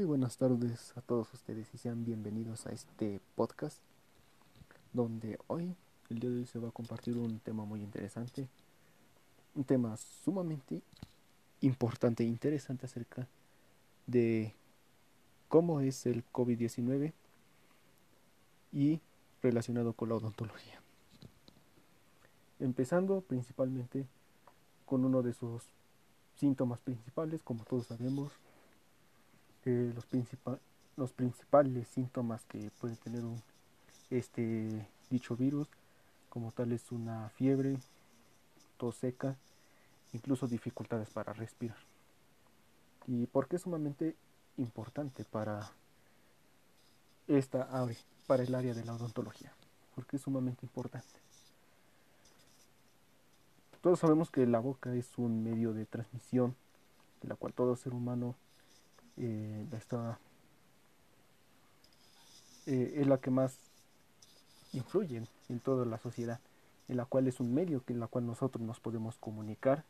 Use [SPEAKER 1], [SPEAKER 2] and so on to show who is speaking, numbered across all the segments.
[SPEAKER 1] Muy buenas tardes a todos ustedes y sean bienvenidos a este podcast donde hoy, el día de hoy se va a compartir un tema muy interesante, un tema sumamente importante e interesante acerca de cómo es el COVID-19 y relacionado con la odontología. Empezando principalmente con uno de sus síntomas principales, como todos sabemos, los, los principales síntomas que puede tener un, este dicho virus, como tal es una fiebre, tos seca, incluso dificultades para respirar. ¿Y por qué es sumamente importante para esta para el área de la odontología? Porque es sumamente importante. Todos sabemos que la boca es un medio de transmisión de la cual todo ser humano eh, eh, es la que más influye en toda la sociedad, en la cual es un medio en la cual nosotros nos podemos comunicar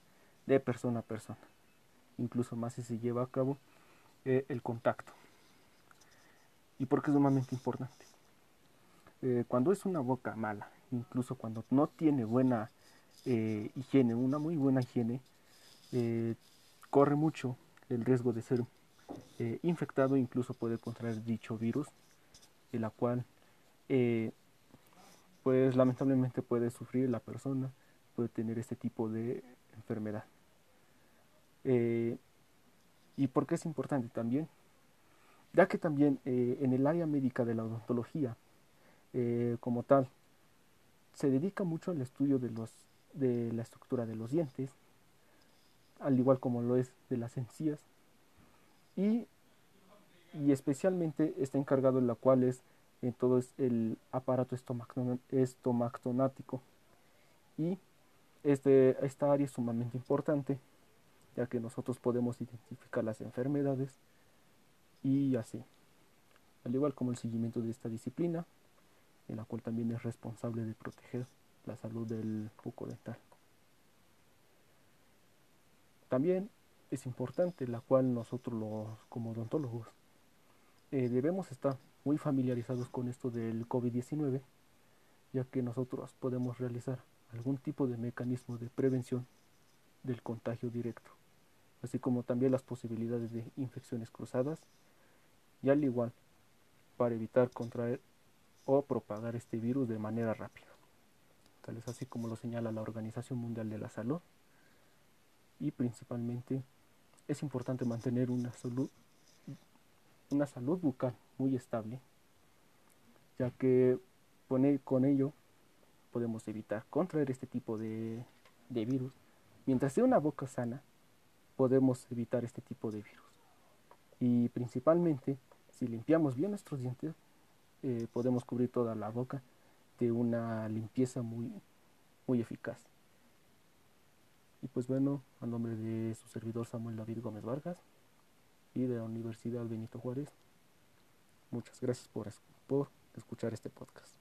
[SPEAKER 1] de persona a persona. Incluso más si se lleva a cabo eh, el contacto. ¿Y porque es sumamente importante? cuando es una boca mala, incluso cuando no tiene buena higiene, una muy buena higiene, corre mucho el riesgo de ser eh, infectado incluso puede contraer dicho virus, en la cual eh, pues lamentablemente puede sufrir la persona, puede tener este tipo de enfermedad. Eh, ¿Y por qué es importante también? Ya que también en el área médica de la odontología, como tal, se dedica mucho al estudio de, los, de la estructura de los dientes, al igual como lo es de las encías, y, especialmente está encargado en la cual es en todo es el aparato estomactonático. Y este, esta área es sumamente importante ya que nosotros podemos identificar las enfermedades y así. Al igual como el seguimiento de esta disciplina en la cual también es responsable de proteger la salud del foco dental también es importante, la cual nosotros los, como odontólogos eh, debemos estar muy familiarizados con esto del COVID-19, ya que nosotros podemos realizar algún tipo de mecanismo de prevención del contagio directo, así como también las posibilidades de infecciones cruzadas, y al igual para evitar contraer o propagar este virus de manera rápida, tal es así como lo señala la Organización Mundial de la Salud, y principalmente es importante mantener una salud, una salud bucal muy estable, ya que con ello podemos evitar contraer este tipo de, de virus. Mientras sea una boca sana, podemos evitar este tipo de virus. Y principalmente, si limpiamos bien nuestros dientes, eh, podemos cubrir toda la boca de una limpieza muy, muy eficaz. Y pues bueno, a nombre de su servidor Samuel David Gómez Vargas y de la Universidad Benito Juárez, muchas gracias por, por escuchar este podcast.